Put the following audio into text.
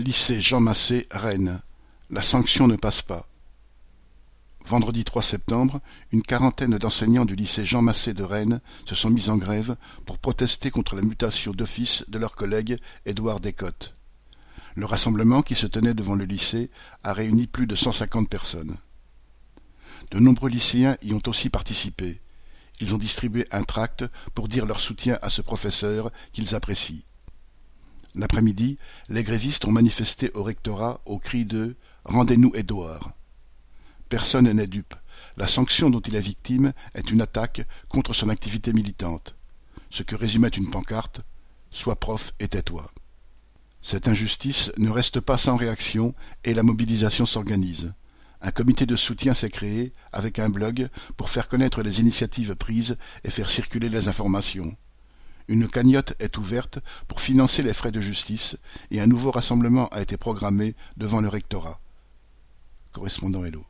Lycée Jean Massé, Rennes. La sanction ne passe pas. Vendredi 3 septembre, une quarantaine d'enseignants du lycée Jean Massé de Rennes se sont mis en grève pour protester contre la mutation d'office de leur collègue Édouard Descottes. Le rassemblement qui se tenait devant le lycée a réuni plus de cent cinquante personnes. De nombreux lycéens y ont aussi participé. Ils ont distribué un tract pour dire leur soutien à ce professeur qu'ils apprécient. L'après-midi, les grévistes ont manifesté au rectorat au cri de Rendez-nous Édouard. Personne n'est dupe. La sanction dont il est victime est une attaque contre son activité militante. Ce que résumait une pancarte Sois prof et tais-toi. Cette injustice ne reste pas sans réaction et la mobilisation s'organise. Un comité de soutien s'est créé avec un blog pour faire connaître les initiatives prises et faire circuler les informations. Une cagnotte est ouverte pour financer les frais de justice et un nouveau rassemblement a été programmé devant le rectorat. Correspondant Hello.